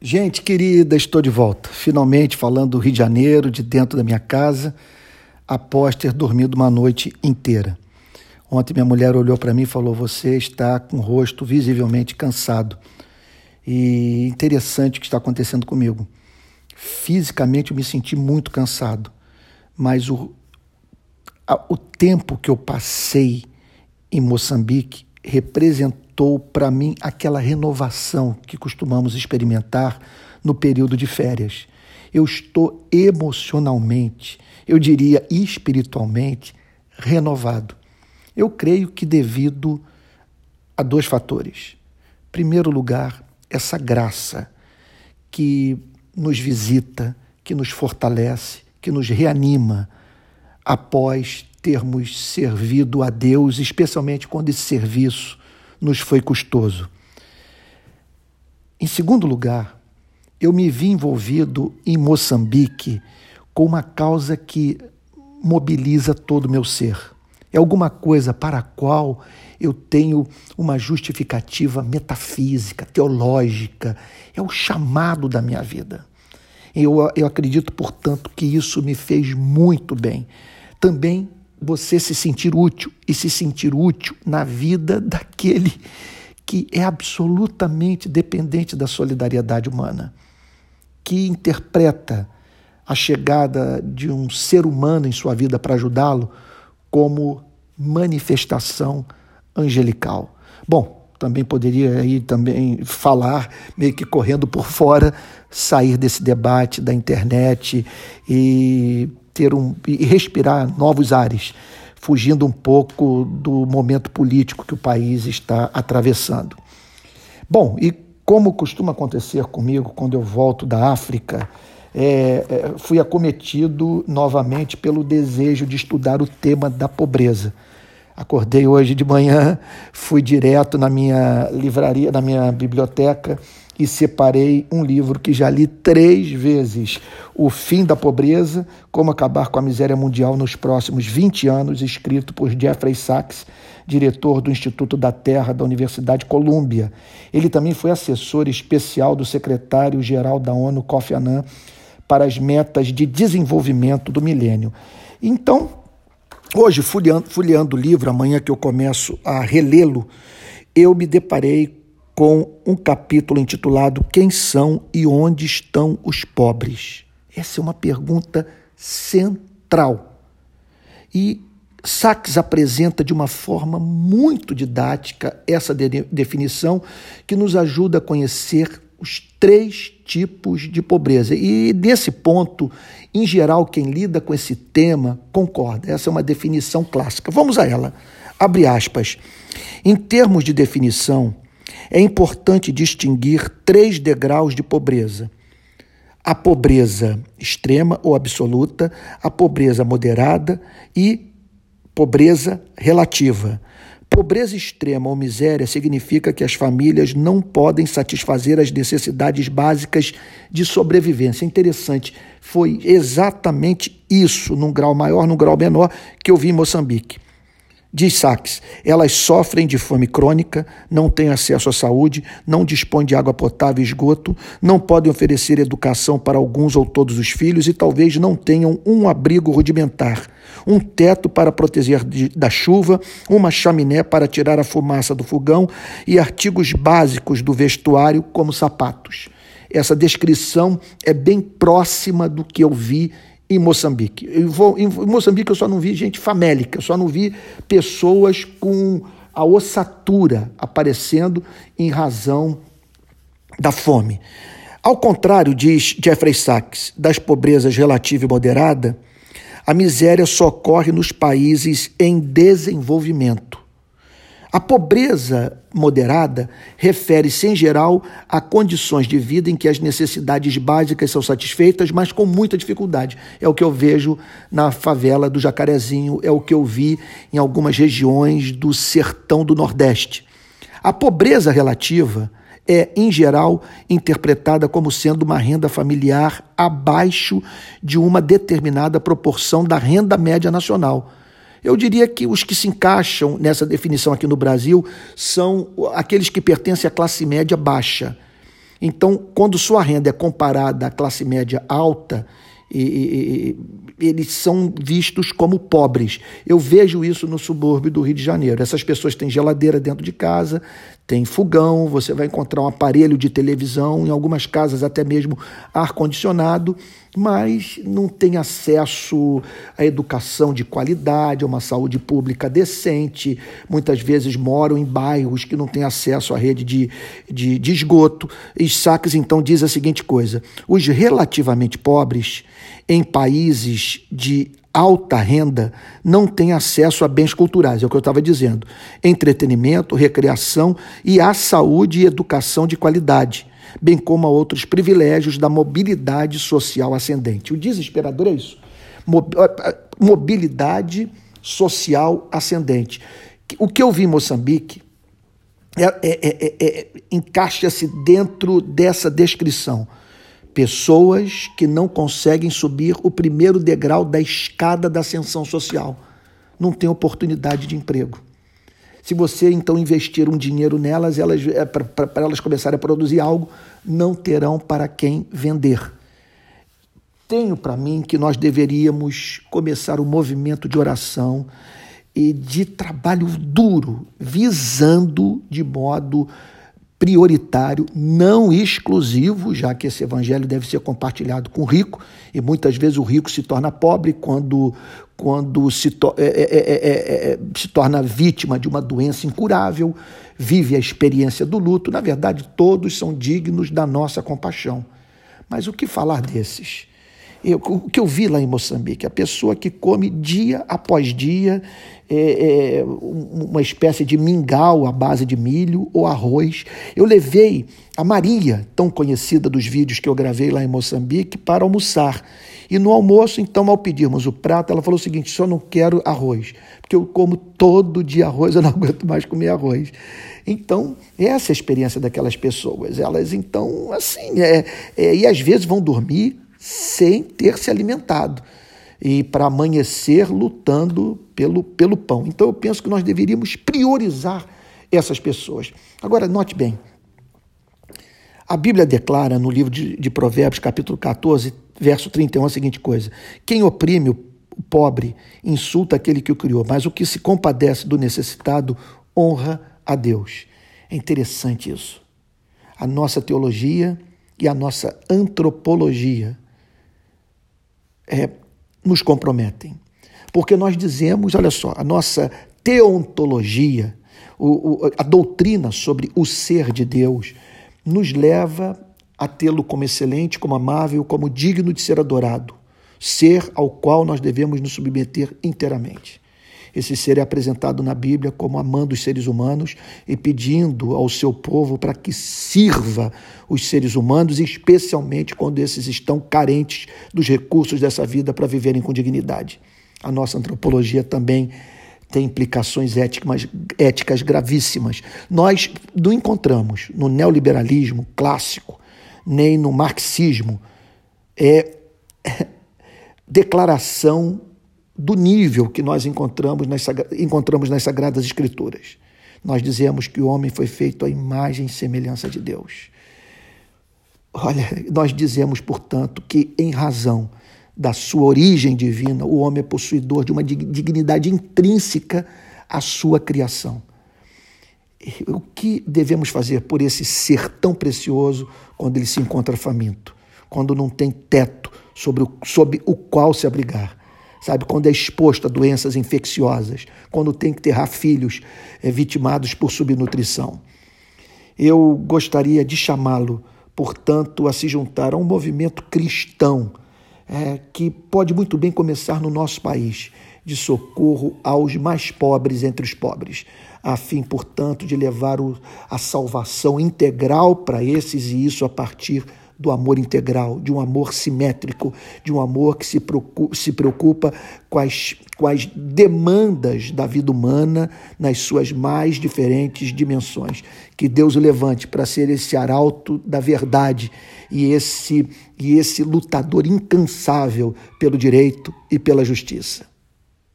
Gente querida, estou de volta. Finalmente falando do Rio de Janeiro, de dentro da minha casa, após ter dormido uma noite inteira. Ontem minha mulher olhou para mim e falou: Você está com o rosto visivelmente cansado. E interessante o que está acontecendo comigo. Fisicamente eu me senti muito cansado, mas o, a, o tempo que eu passei em Moçambique representou para mim aquela renovação que costumamos experimentar no período de férias. Eu estou emocionalmente, eu diria espiritualmente, renovado. Eu creio que devido a dois fatores. Em primeiro lugar, essa graça que nos visita, que nos fortalece, que nos reanima após termos servido a Deus, especialmente quando esse serviço nos foi custoso. Em segundo lugar, eu me vi envolvido em Moçambique com uma causa que mobiliza todo o meu ser. É alguma coisa para a qual eu tenho uma justificativa metafísica, teológica. É o chamado da minha vida. Eu, eu acredito, portanto, que isso me fez muito bem. Também você se sentir útil e se sentir útil na vida daquele que é absolutamente dependente da solidariedade humana, que interpreta a chegada de um ser humano em sua vida para ajudá-lo como manifestação angelical. Bom, também poderia aí também falar meio que correndo por fora, sair desse debate da internet e ter um e respirar novos ares, fugindo um pouco do momento político que o país está atravessando. Bom, e como costuma acontecer comigo quando eu volto da África, é, é, fui acometido novamente pelo desejo de estudar o tema da pobreza. Acordei hoje de manhã, fui direto na minha livraria, na minha biblioteca e separei um livro que já li três vezes: O Fim da Pobreza, Como Acabar com a Miséria Mundial nos Próximos 20 Anos, escrito por Jeffrey Sachs, diretor do Instituto da Terra da Universidade Columbia. Ele também foi assessor especial do secretário-geral da ONU, Kofi Annan, para as metas de desenvolvimento do milênio. Então, Hoje, folheando, folheando o livro, amanhã que eu começo a relê-lo, eu me deparei com um capítulo intitulado Quem são e onde estão os pobres? Essa é uma pergunta central. E Sachs apresenta de uma forma muito didática essa de definição que nos ajuda a conhecer os três tipos de pobreza. E nesse ponto, em geral, quem lida com esse tema concorda. Essa é uma definição clássica. Vamos a ela. Abre aspas. Em termos de definição, é importante distinguir três degraus de pobreza: a pobreza extrema ou absoluta, a pobreza moderada e pobreza relativa. Pobreza extrema ou miséria significa que as famílias não podem satisfazer as necessidades básicas de sobrevivência. Interessante, foi exatamente isso, num grau maior, num grau menor, que eu vi em Moçambique. Diz Sachs, elas sofrem de fome crônica, não têm acesso à saúde, não dispõem de água potável e esgoto, não podem oferecer educação para alguns ou todos os filhos e talvez não tenham um abrigo rudimentar, um teto para proteger de, da chuva, uma chaminé para tirar a fumaça do fogão e artigos básicos do vestuário, como sapatos. Essa descrição é bem próxima do que eu vi em Moçambique. Eu vou, em Moçambique eu só não vi gente famélica, eu só não vi pessoas com a ossatura aparecendo em razão da fome. Ao contrário, diz Jeffrey Sachs, das pobrezas relativa e moderada, a miséria só ocorre nos países em desenvolvimento. A pobreza moderada refere-se, em geral, a condições de vida em que as necessidades básicas são satisfeitas, mas com muita dificuldade. É o que eu vejo na favela do Jacarezinho, é o que eu vi em algumas regiões do sertão do Nordeste. A pobreza relativa é, em geral, interpretada como sendo uma renda familiar abaixo de uma determinada proporção da renda média nacional. Eu diria que os que se encaixam nessa definição aqui no Brasil são aqueles que pertencem à classe média baixa. Então, quando sua renda é comparada à classe média alta, e, e, eles são vistos como pobres. Eu vejo isso no subúrbio do Rio de Janeiro. Essas pessoas têm geladeira dentro de casa, tem fogão, você vai encontrar um aparelho de televisão, em algumas casas até mesmo ar-condicionado, mas não tem acesso à educação de qualidade, a uma saúde pública decente. Muitas vezes moram em bairros que não têm acesso à rede de, de, de esgoto. E Sachs então diz a seguinte coisa: os relativamente pobres em países de alta renda não têm acesso a bens culturais, é o que eu estava dizendo. Entretenimento, recreação e a saúde e educação de qualidade, bem como a outros privilégios da mobilidade social ascendente. O desesperador é isso. Mobilidade social ascendente. O que eu vi em Moçambique é, é, é, é encaixa-se dentro dessa descrição Pessoas que não conseguem subir o primeiro degrau da escada da ascensão social. Não têm oportunidade de emprego. Se você então investir um dinheiro nelas, elas é, para elas começarem a produzir algo, não terão para quem vender. Tenho para mim que nós deveríamos começar um movimento de oração e de trabalho duro, visando de modo prioritário, não exclusivo, já que esse evangelho deve ser compartilhado com o rico, e muitas vezes o rico se torna pobre quando, quando se, to é é é, é, é, é, se torna vítima de uma doença incurável, vive a experiência do luto. Na verdade, todos são dignos da nossa compaixão. Mas o que falar desses? Eu, o que eu vi lá em Moçambique, a pessoa que come dia após dia é, é, uma espécie de mingau à base de milho ou arroz. Eu levei a Maria, tão conhecida dos vídeos que eu gravei lá em Moçambique, para almoçar. E no almoço, então, ao pedirmos o prato, ela falou o seguinte: só não quero arroz, porque eu como todo dia arroz, eu não aguento mais comer arroz. Então, essa é a experiência daquelas pessoas. Elas, então, assim, é, é, e às vezes vão dormir sem ter se alimentado e para amanhecer lutando pelo, pelo pão. Então eu penso que nós deveríamos priorizar essas pessoas. Agora, note bem, a Bíblia declara no livro de, de Provérbios, capítulo 14, verso 31, a seguinte coisa: Quem oprime o pobre insulta aquele que o criou, mas o que se compadece do necessitado honra a Deus. É interessante isso. A nossa teologia e a nossa antropologia é, nos comprometem. Porque nós dizemos, olha só, a nossa teontologia, o, o, a doutrina sobre o ser de Deus, nos leva a tê-lo como excelente, como amável, como digno de ser adorado, ser ao qual nós devemos nos submeter inteiramente. Esse ser é apresentado na Bíblia como amando os seres humanos e pedindo ao seu povo para que sirva os seres humanos, especialmente quando esses estão carentes dos recursos dessa vida para viverem com dignidade. A nossa antropologia também tem implicações éticas, éticas gravíssimas. Nós não encontramos no neoliberalismo clássico, nem no marxismo, é, declaração do nível que nós encontramos nas, encontramos nas Sagradas Escrituras. Nós dizemos que o homem foi feito à imagem e semelhança de Deus. Olha, nós dizemos, portanto, que em razão da sua origem divina, o homem é possuidor de uma dignidade intrínseca à sua criação. O que devemos fazer por esse ser tão precioso quando ele se encontra faminto, quando não tem teto sobre o, sobre o qual se abrigar? Sabe? Quando é exposto a doenças infecciosas, quando tem que ter filhos é, vitimados por subnutrição. Eu gostaria de chamá-lo, portanto, a se juntar a um movimento cristão é, que pode muito bem começar no nosso país, de socorro aos mais pobres entre os pobres, a fim, portanto, de levar o, a salvação integral para esses e isso a partir do amor integral, de um amor simétrico, de um amor que se preocupa, se preocupa com, as, com as demandas da vida humana nas suas mais diferentes dimensões. Que Deus o levante para ser esse arauto da verdade e esse, e esse lutador incansável pelo direito e pela justiça.